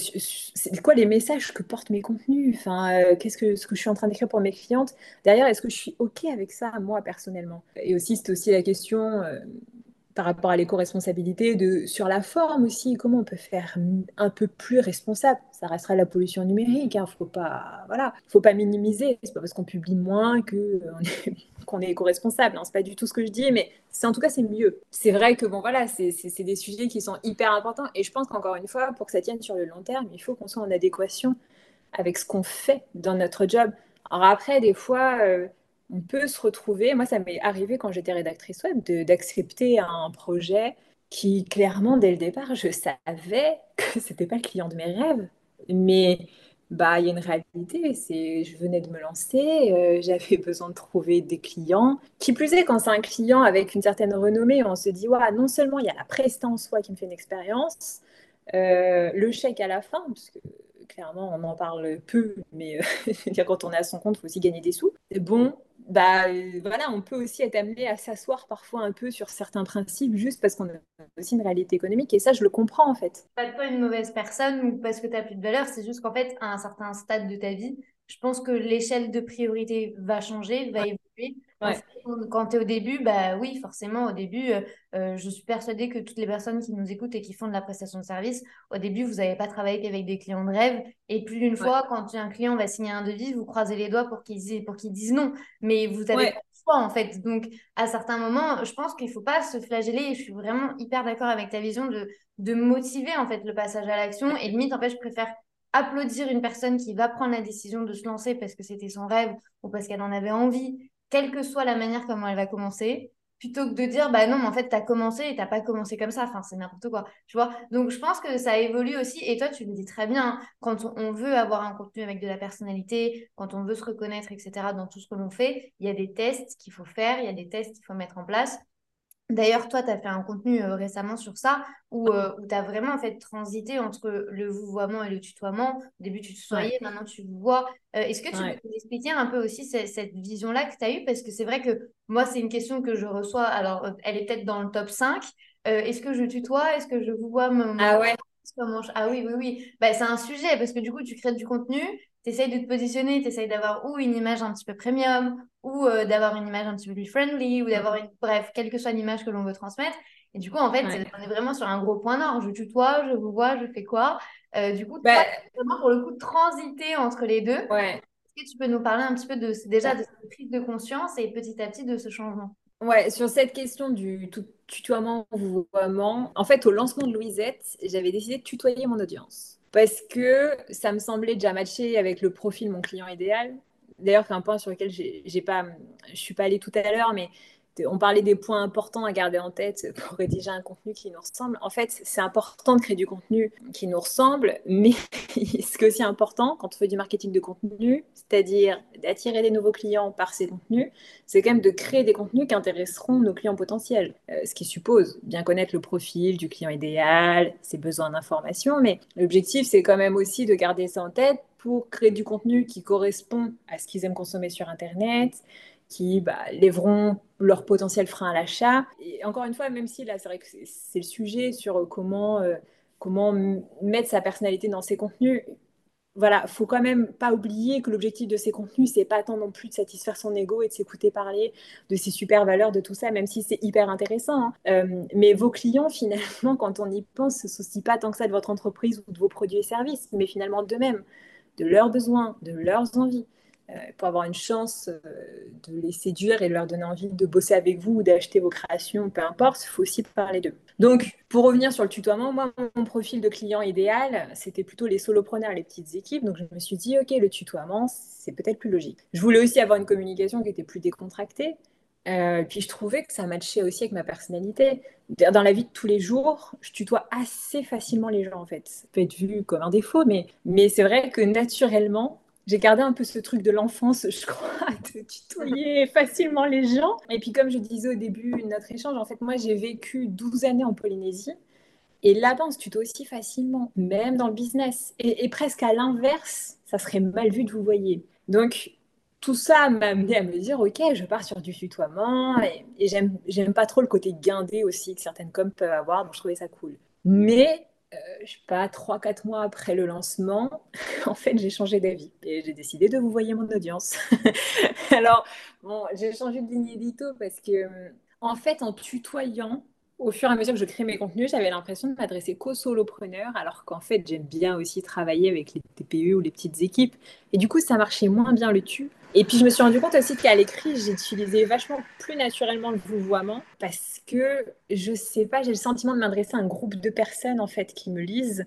quoi les messages que portent mes contenus? Enfin, euh, Qu'est-ce que, ce que je suis en train d'écrire pour mes clientes? Derrière, est-ce que je suis OK avec ça, moi, personnellement? Et aussi, c'est aussi la question... Euh, par rapport à l'éco-responsabilité, sur la forme aussi, comment on peut faire un peu plus responsable. Ça restera la pollution numérique, hein, faut pas, voilà, faut pas minimiser. C'est pas parce qu'on publie moins que qu'on est, éco-responsable. Hein, c'est pas du tout ce que je dis, mais en tout cas c'est mieux. C'est vrai que bon voilà, c'est des sujets qui sont hyper importants et je pense qu'encore une fois, pour que ça tienne sur le long terme, il faut qu'on soit en adéquation avec ce qu'on fait dans notre job. Alors après, des fois. Euh, on peut se retrouver. Moi, ça m'est arrivé quand j'étais rédactrice web d'accepter un projet qui, clairement, dès le départ, je savais que c'était pas le client de mes rêves. Mais bah, il y a une réalité, c'est je venais de me lancer, euh, j'avais besoin de trouver des clients. Qui plus est, quand c'est un client avec une certaine renommée, on se dit, ouais, non seulement il y a la prestance en soi qui me fait une expérience, euh, le chèque à la fin, parce que clairement, on en parle peu, mais euh, quand on est à son compte, il faut aussi gagner des sous. Bon, bah euh, voilà, on peut aussi être amené à s'asseoir parfois un peu sur certains principes juste parce qu'on a aussi une réalité économique et ça je le comprends en fait. Pas pas une mauvaise personne ou parce que tu as plus de valeur, c'est juste qu'en fait à un certain stade de ta vie, je pense que l'échelle de priorité va changer, va évoluer quand tu es au début, bah oui, forcément, au début, euh, euh, je suis persuadée que toutes les personnes qui nous écoutent et qui font de la prestation de service, au début, vous n'avez pas travaillé qu'avec des clients de rêve. Et plus d'une fois, quand un client va signer un devis, vous croisez les doigts pour qu'ils pour qu'ils disent non. Mais vous avez pas le choix, en fait. Donc, à certains moments, je pense qu'il ne faut pas se flageller. Et je suis vraiment hyper d'accord avec ta vision de, de motiver, en fait, le passage à l'action. Et limite, en fait, je préfère applaudir une personne qui va prendre la décision de se lancer parce que c'était son rêve ou parce qu'elle en avait envie quelle que soit la manière comment elle va commencer, plutôt que de dire bah non mais en fait tu as commencé et t'as pas commencé comme ça. Enfin c'est n'importe quoi tu vois. Donc je pense que ça évolue aussi. Et toi tu le dis très bien quand on veut avoir un contenu avec de la personnalité quand on veut se reconnaître etc dans tout ce que l'on fait il y a des tests qu'il faut faire il y a des tests qu'il faut mettre en place D'ailleurs, toi, tu as fait un contenu euh, récemment sur ça, où, euh, tu as vraiment en fait transité entre le vouvoiement et le tutoiement. Au début, tu te maintenant tu vois. Euh, est-ce que tu peux nous expliquer un peu aussi cette, vision-là que tu as eue? Parce que c'est vrai que moi, c'est une question que je reçois. Alors, elle est peut-être dans le top 5. Est-ce que je tutoie? Est-ce que je vous vois Ah ouais ah oui, oui, oui. Bah, c'est un sujet parce que du coup, tu crées du contenu, tu essayes de te positionner, tu essayes d'avoir ou une image un petit peu premium, ou euh, d'avoir une image un petit peu plus friendly, ou d'avoir une. Bref, quelle que soit l'image que l'on veut transmettre. Et du coup, en fait, on est vraiment sur un gros point nord. Je tutoie, je vous vois, je fais quoi? Euh, du coup, bah... vraiment pour le coup transiter entre les deux. Ouais. Est-ce que tu peux nous parler un petit peu de déjà de cette prise de conscience et petit à petit de ce changement? Ouais, sur cette question du tutoiement, vouvoiement, en fait, au lancement de Louisette, j'avais décidé de tutoyer mon audience parce que ça me semblait déjà matcher avec le profil de mon client idéal. D'ailleurs, c'est un point sur lequel j'ai pas, je suis pas allée tout à l'heure, mais on parlait des points importants à garder en tête pour rédiger un contenu qui nous ressemble. En fait, c'est important de créer du contenu qui nous ressemble, mais ce qui est aussi important quand on fait du marketing de contenu, c'est-à-dire d'attirer des nouveaux clients par ces contenus, c'est quand même de créer des contenus qui intéresseront nos clients potentiels. Euh, ce qui suppose bien connaître le profil du client idéal, ses besoins d'information, mais l'objectif, c'est quand même aussi de garder ça en tête pour créer du contenu qui correspond à ce qu'ils aiment consommer sur Internet, qui bah, lèveront leur potentiel frein à l'achat. Et encore une fois, même si là, c'est vrai que c'est le sujet sur comment, euh, comment mettre sa personnalité dans ses contenus, voilà, faut quand même pas oublier que l'objectif de ces contenus, c'est pas tant non plus de satisfaire son ego et de s'écouter parler de ses super valeurs, de tout ça, même si c'est hyper intéressant. Hein. Euh, mais vos clients, finalement, quand on y pense, se soucient pas tant que ça de votre entreprise ou de vos produits et services, mais finalement d'eux-mêmes, de leurs besoins, de leurs envies. Euh, pour avoir une chance euh, de les séduire et de leur donner envie de bosser avec vous ou d'acheter vos créations, peu importe, il faut aussi parler d'eux. Donc, pour revenir sur le tutoiement, moi, mon profil de client idéal, c'était plutôt les solopreneurs, les petites équipes. Donc, je me suis dit, OK, le tutoiement, c'est peut-être plus logique. Je voulais aussi avoir une communication qui était plus décontractée. Euh, puis je trouvais que ça matchait aussi avec ma personnalité. Dans la vie de tous les jours, je tutoie assez facilement les gens en fait. Ça peut être vu comme un défaut, mais, mais c'est vrai que naturellement, j'ai gardé un peu ce truc de l'enfance, je crois, de tutoyer facilement les gens. Et puis, comme je disais au début de notre échange, en fait, moi, j'ai vécu 12 années en Polynésie. Et là-bas, on se tutoie aussi facilement, même dans le business. Et, presque à l'inverse, ça serait mal vu de vous voyez. Donc, tout ça m'a amené à me dire, OK, je pars sur du tutoiement. Et, et j'aime pas trop le côté guindé aussi que certaines coms peuvent avoir, donc je trouvais ça cool. Mais euh, je sais pas, 3-4 mois après le lancement, en fait, j'ai changé d'avis et j'ai décidé de vous voyer mon audience. Alors, bon, j'ai changé de ligne édito parce que, euh, en fait, en tutoyant, au fur et à mesure que je crée mes contenus, j'avais l'impression de m'adresser qu'aux solopreneurs, alors qu'en fait, j'aime bien aussi travailler avec les TPE ou les petites équipes. Et du coup, ça marchait moins bien le tu. Et puis, je me suis rendu compte aussi qu'à l'écrit, j'utilisais vachement plus naturellement le vouvoiement parce que, je sais pas, j'ai le sentiment de m'adresser à un groupe de personnes, en fait, qui me lisent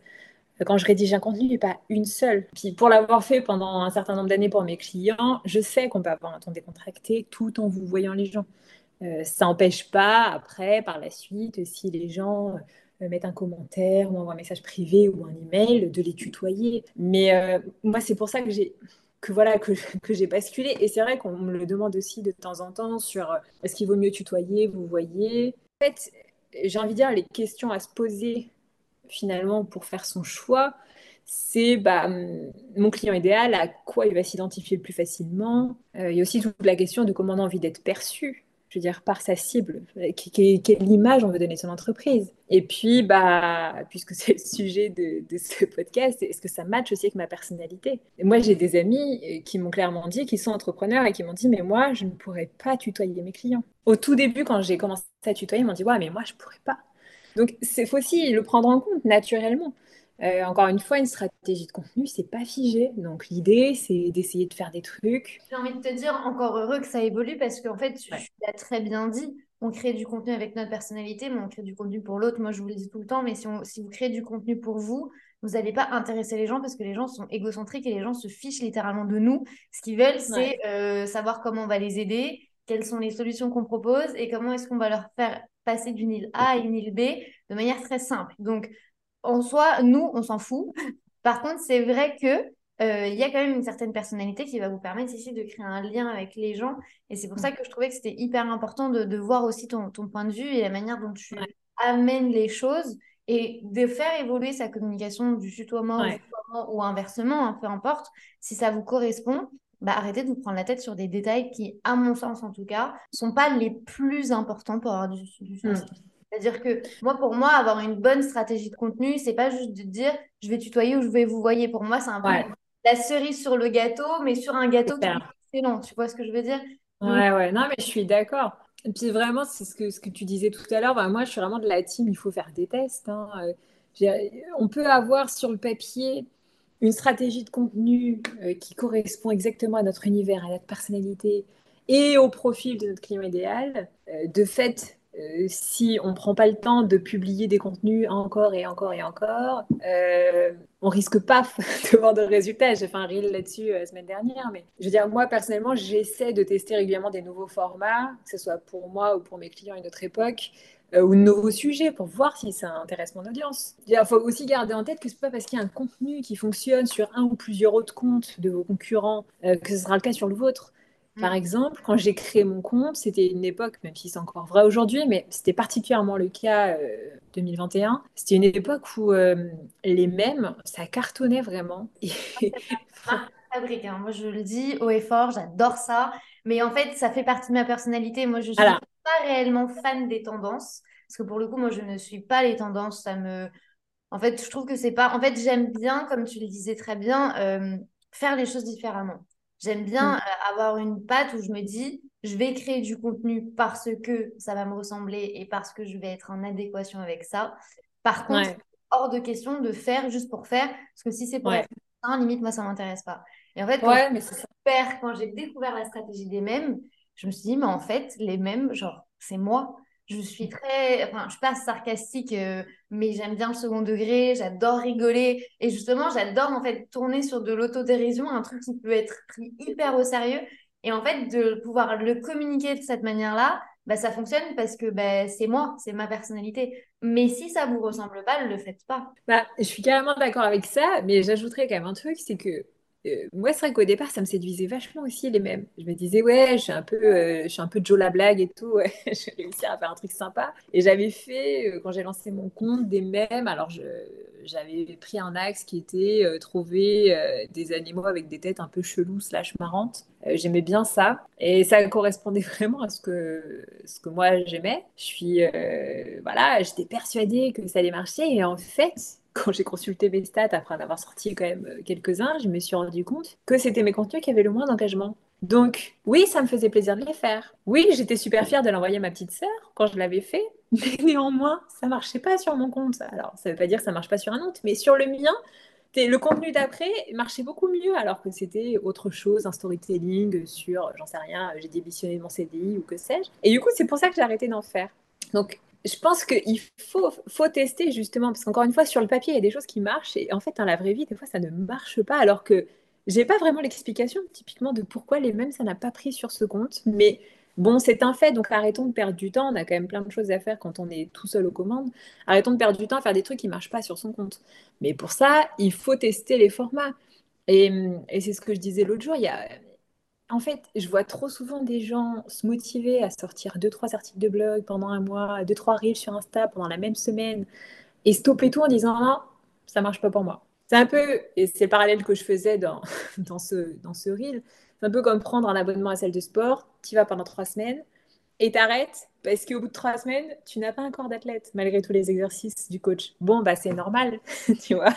quand je rédige un contenu, et pas une seule. Puis pour l'avoir fait pendant un certain nombre d'années pour mes clients, je sais qu'on peut avoir un ton décontracté tout en vous voyant les gens. Euh, ça n'empêche pas, après, par la suite, si les gens euh, mettent un commentaire ou envoient un message privé ou un email, de les tutoyer. Mais euh, moi, c'est pour ça que j'ai que voilà que, que j'ai basculé. Et c'est vrai qu'on me le demande aussi de temps en temps sur est-ce qu'il vaut mieux tutoyer, vous voyez? En fait, j'ai envie de dire les questions à se poser finalement pour faire son choix, c'est bah, mon client idéal, à quoi il va s'identifier le plus facilement? il y a aussi toute la question de comment on a envie d'être perçu veux dire, par sa cible, quelle image on veut donner de son entreprise. Et puis, bah, puisque c'est le sujet de, ce podcast, est-ce que ça matche aussi avec ma personnalité? Moi, j'ai des amis euh, qui m'ont clairement dit, qui sont entrepreneurs et qui m'ont dit, mais moi, je ne pourrais pas tutoyer mes clients. Au tout début, quand j'ai commencé à tutoyer, ils m'ont dit, ouais, mais moi, je ne pourrais pas. Donc, il faut aussi le prendre en compte naturellement. Euh, encore une fois, une stratégie de contenu, c'est pas figé. Donc l'idée, c'est d'essayer de faire des trucs. J'ai envie de te dire, encore heureux que ça évolue parce qu'en fait, tu l'as très bien dit. On crée du contenu avec notre personnalité, mais on crée du contenu pour l'autre. Moi, je vous le dis tout le temps, mais si, si vous créez du contenu pour vous, vous n'allez pas intéresser les gens parce que les gens sont égocentriques et les gens se fichent littéralement de nous. Ce qu'ils veulent, c'est euh, savoir comment on va les aider, quelles sont les solutions qu'on propose et comment est-ce qu'on va leur faire passer d'une île A à une île B de manière très simple. Donc, en soi, nous, on s'en fout. Par contre, c'est vrai que euh, il y a quand même une certaine personnalité qui va vous permettre ici de créer un lien avec les gens. Et c'est pour ça que je trouvais que c'était hyper important de, voir aussi ton, point de vue et la manière dont tu amènes les choses et de faire évoluer sa communication du tutoiement, ou inversement, hein, peu importe, si ça vous correspond. Bah, arrêtez de vous prendre la tête sur des détails qui, à mon sens en tout cas, sont pas les plus importants pour avoir du, du sens. C'est-à-dire que moi, pour moi, avoir une bonne stratégie de contenu, c'est pas juste de dire je vais tutoyer ou je vais vous voyer. Pour moi, c'est un peu la cerise sur le gâteau, mais sur un gâteau qui est excellent. Tu vois ce que je veux dire? Ouais, ouais, non, mais je suis d'accord. Et puis vraiment, c'est ce que, ce que tu disais tout à l'heure. moi, je suis vraiment de la team, il faut faire des tests. Hein. Euh, on peut avoir sur le papier une stratégie de contenu euh, qui correspond exactement à notre univers, à notre personnalité et au profil de notre client idéal. Euh, de fait, euh, si on ne prend pas le temps de publier des contenus encore et encore et encore, euh, on risque pas de voir de résultats. J'ai fait un reel là-dessus la semaine dernière, mais je veux dire, moi personnellement, j'essaie de tester régulièrement des nouveaux formats, que ce soit pour moi ou pour mes clients à une autre époque. ou de nouveaux sujets pour voir si ça intéresse mon audience. Il faut aussi garder en tête que c'est pas parce qu'il y a un contenu qui fonctionne sur un ou plusieurs autres comptes de vos concurrents que ce sera le cas sur le vôtre. Par mm. exemple, quand j'ai créé mon compte, c'était une époque, même si c'est encore vrai aujourd'hui, mais c'était particulièrement le cas euh, 2021. C'était une époque où euh, les mèmes, ça cartonnait vraiment. fabrique, hein. moi je le dis haut et fort, j'adore ça. Mais en fait, ça fait partie de ma personnalité. Moi, je suis pas réellement fan des tendances. Parce que pour le coup, moi, je ne suis pas les tendances. Ça me... En fait, je trouve que c'est pas... En fait, j'aime bien, comme tu le disais très bien, euh, faire les choses différemment. J'aime bien mm. euh, avoir une patte où je me dis, je vais créer du contenu parce que ça va me ressembler et parce que je vais être en adéquation avec ça. Par contre, hors de question de faire juste pour faire, parce que si c'est pour être un, limite, moi, ça ne m'intéresse pas. Et en fait, ouais, mais super, quand j'ai découvert la stratégie des mêmes, je me suis dit, mais en fait, les mêmes, genre, c'est moi je suis très, enfin, je suis pas sarcastique, euh, mais j'aime bien le second degré, j'adore rigoler. Et justement, j'adore en fait tourner sur de l'autodérision, un truc qui peut être pris hyper au sérieux. Et en fait, de pouvoir le communiquer de cette manière-là, bah, ça fonctionne parce que bah, c'est moi, c'est ma personnalité. Mais si ça vous ressemble pas, ne le faites pas. Bah, je suis carrément d'accord avec ça, mais j'ajouterais quand même un truc, c'est que euh, moi, c'est vrai qu'au départ, ça me séduisait vachement aussi les mêmes. Je me disais, ouais, je suis un peu, euh, je suis un peu Joe la blague et tout. Je vais réussir à faire un truc sympa. Et j'avais fait, euh, quand j'ai lancé mon compte, des mèmes. Alors, j'avais pris un axe qui était trouver des animaux avec des têtes un peu cheloues slash marrantes. j'aimais bien ça. Et ça correspondait vraiment à ce que, ce que moi j'aimais. Je suis, voilà, j'étais persuadée que ça allait marcher. Et en fait, quand j'ai consulté mes stats après en avoir sorti quand même euh, quelques-uns, je me suis rendu compte que c'était mes contenus qui avaient le moins d'engagement. Donc, oui, ça me faisait plaisir de les faire. Oui, j'étais super fière de l'envoyer à ma petite sœur quand je l'avais fait, mais néanmoins, ça marchait pas sur mon compte. Alors, ça veut pas dire que ça marche pas sur un autre, mais sur le mien, le contenu d'après marchait beaucoup mieux alors que c'était autre chose, un storytelling sur, j'en sais rien, j'ai démissionné de mon CDI ou que sais-je. Et du coup, c'est pour ça que j'ai arrêté d'en faire. Donc, je pense qu'il faut, faut tester justement, parce qu'encore une fois, sur le papier, il y a des choses qui marchent, et en fait, dans la vraie vie, des fois, ça ne marche pas, alors que j'ai pas vraiment l'explication typiquement de pourquoi les mêmes, ça n'a pas pris sur ce compte. Mais bon, c'est un fait, donc arrêtons de perdre du temps. On a quand même plein de choses à faire quand on est tout seul aux commandes. Arrêtons de perdre du temps à faire des trucs qui ne marchent pas sur son compte. Mais pour ça, il faut tester les formats. Et, et c'est ce que je disais l'autre jour, il en fait, je vois trop souvent des gens se motiver à sortir deux, trois articles de blog pendant un mois, deux, trois reels sur Insta pendant la même semaine et stopper tout en disant non, ça marche pas pour moi. C'est un peu, et c'est le parallèle que je faisais dans, dans, ce, dans ce reel, c'est un peu comme prendre un abonnement à la salle de sport, tu vas pendant trois semaines et t'arrêtes parce qu'au bout de trois semaines, tu n'as pas un corps d'athlète malgré tous les exercices du coach. Bon, bah c'est normal, tu vois.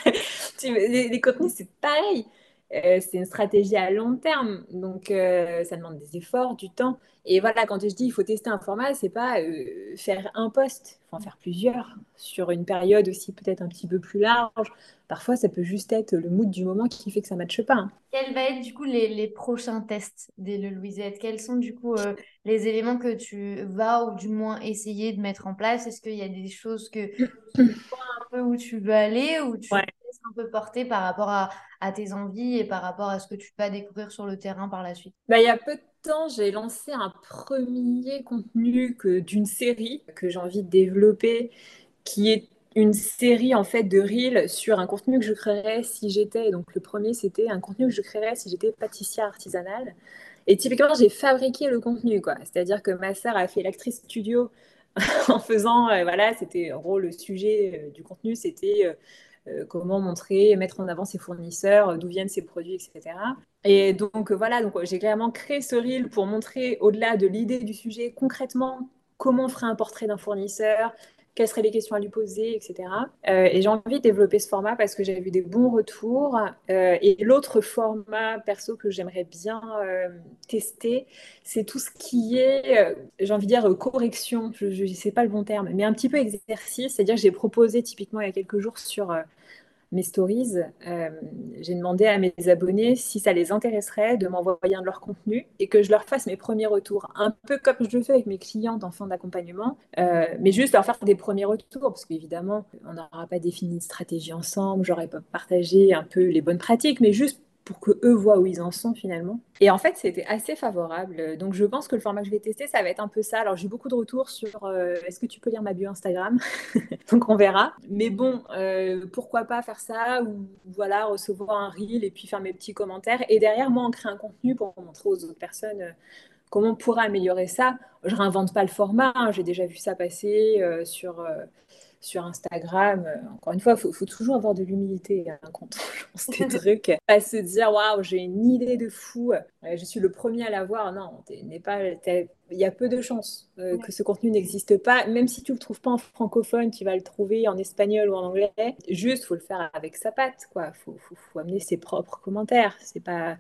les, les contenus, c'est pareil. Euh, c'est une stratégie à long terme, donc euh, ça demande des efforts, du temps. Et voilà, quand je dis il faut tester un format, c'est pas euh, faire un poste, il faut en faire plusieurs sur une période aussi peut-être un petit peu plus large. Parfois, ça peut juste être le mood du moment qui fait que ça ne matche pas. Hein. Quels vont être du coup les, prochains tests des Le Louisette Quels sont du coup les éléments que tu vas ou du moins essayer de mettre en place? Est-ce qu'il y a des choses que tu vois un peu où tu veux aller ou tu un peu porté par rapport à, tes envies et par rapport à ce que tu vas découvrir sur le terrain par la suite? Bah, Il y a peu de temps, j'ai lancé un premier contenu d'une série que j'ai envie de développer, qui est une série en fait de reels sur un contenu que je créerais si j'étais. Donc le premier, c'était un contenu que je créerais si j'étais pâtissière artisanale. Et typiquement, j'ai fabriqué le contenu, quoi. C'est-à-dire que ma sœur a fait l'actrice studio en faisant, euh, voilà, c'était en gros le sujet euh, du contenu, c'était euh, comment montrer, mettre en avant ses fournisseurs, euh, d'où viennent ses produits, etc. Et donc euh, voilà, donc j'ai clairement créé ce reel pour montrer au-delà de l'idée du sujet concrètement comment on ferait un portrait d'un fournisseur, quelles seraient les questions à lui poser, etc. et j'ai envie de développer ce format parce que j'ai vu des bons retours. et l'autre format perso que j'aimerais bien tester, c'est tout ce qui est, j'ai envie de dire, correction, je ne sais pas le bon terme, mais un petit peu exercice. C'est-à-dire que j'ai proposé typiquement il y a quelques jours sur mes stories, euh, j'ai demandé à mes abonnés si ça les intéresserait de m'envoyer un de leur contenu et que je leur fasse mes premiers retours, un peu comme je le fais avec mes clientes en fin d'accompagnement, euh, mais juste leur faire des premiers retours, parce qu'évidemment, on n'aura pas défini une stratégie ensemble, j'aurais pas partagé un peu les bonnes pratiques, mais juste pour que eux voient où ils en sont finalement. Et en fait, c'était assez favorable. Donc, je pense que le format que je vais tester, ça va être un peu ça. Alors, j'ai beaucoup de retours sur euh, est-ce que tu peux lire ma bio Instagram? Donc, on verra. Mais bon, euh, pourquoi pas faire ça ou voilà, recevoir un reel et puis faire mes petits commentaires. Et derrière, moi, on crée un contenu pour montrer aux autres personnes. Euh, comment on pourrait améliorer ça Je réinvente pas le format, hein. j'ai déjà vu ça passer sur, sur Instagram. Euh, encore une fois, il faut, toujours avoir de l'humilité hein, quand on lance des trucs. Pas se dire, waouh, j'ai une idée de fou, je suis le premier à l'avoir. Non, n'est pas. Il y a peu de chances euh, que ce contenu n'existe pas. Même si tu le trouves pas en francophone, tu vas le trouver en espagnol ou en anglais. Juste, faut le faire avec sa patte, quoi. Faut, faut, faut amener ses propres commentaires. C'est pas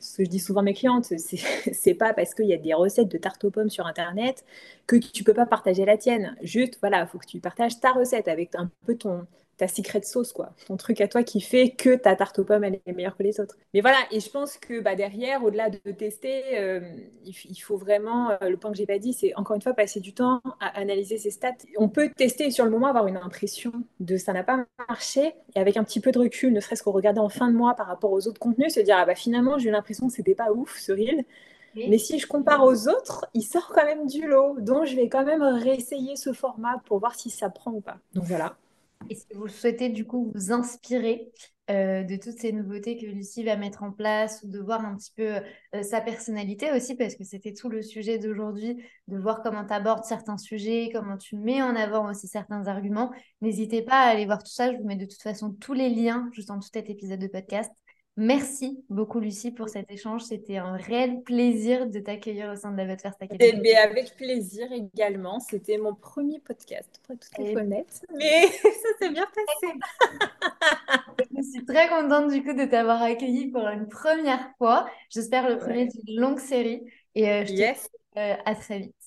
ce que je dis souvent à mes clientes, c'est pas parce qu'il y a des recettes de tarte aux pommes sur Internet que tu peux pas partager la tienne. Juste, voilà, il faut que tu partages ta recette avec un peu ton, ta secret sauce, quoi. Ton truc à toi qui fait que ta tarte aux pommes, elle est meilleure que les autres. Mais voilà, et je pense que bah, derrière, au-delà de tester, euh, il, faut vraiment, euh, le point que j'ai pas dit, c'est encore une fois passer du temps à analyser ses stats. On peut tester sur le moment, avoir une impression de ça n'a pas marché, et avec un petit peu de recul, ne serait-ce qu'au regarder en fin de mois par rapport aux autres contenus, se dire, ah bah finalement, j'ai eu l'impression que c'était pas ouf ce reel. Mais si je compare aux autres, il sort quand même du lot. Donc, je vais quand même réessayer ce format pour voir si ça prend ou pas. Donc, voilà. Et si vous souhaitez du coup vous inspirer euh, de toutes ces nouveautés que Lucie va mettre en place, de voir un petit peu euh, sa personnalité aussi, parce que c'était tout le sujet d'aujourd'hui, de voir comment tu abordes certains sujets, comment tu mets en avant aussi certains arguments. N'hésitez pas à aller voir tout ça. Je vous mets de toute façon tous les liens juste en tout cet épisode de podcast. Merci beaucoup, Lucie, pour cet échange. C'était un réel plaisir de t'accueillir au sein de la Votre First Academy. Eh bien, avec plaisir également. C'était mon premier podcast, pour être tout à fait honnête. Mais ça s'est bien passé. Je suis très contente, du coup, de t'avoir accueilli pour une première fois. J'espère le premier d'une longue série. Et euh, je te dis euh, à très vite.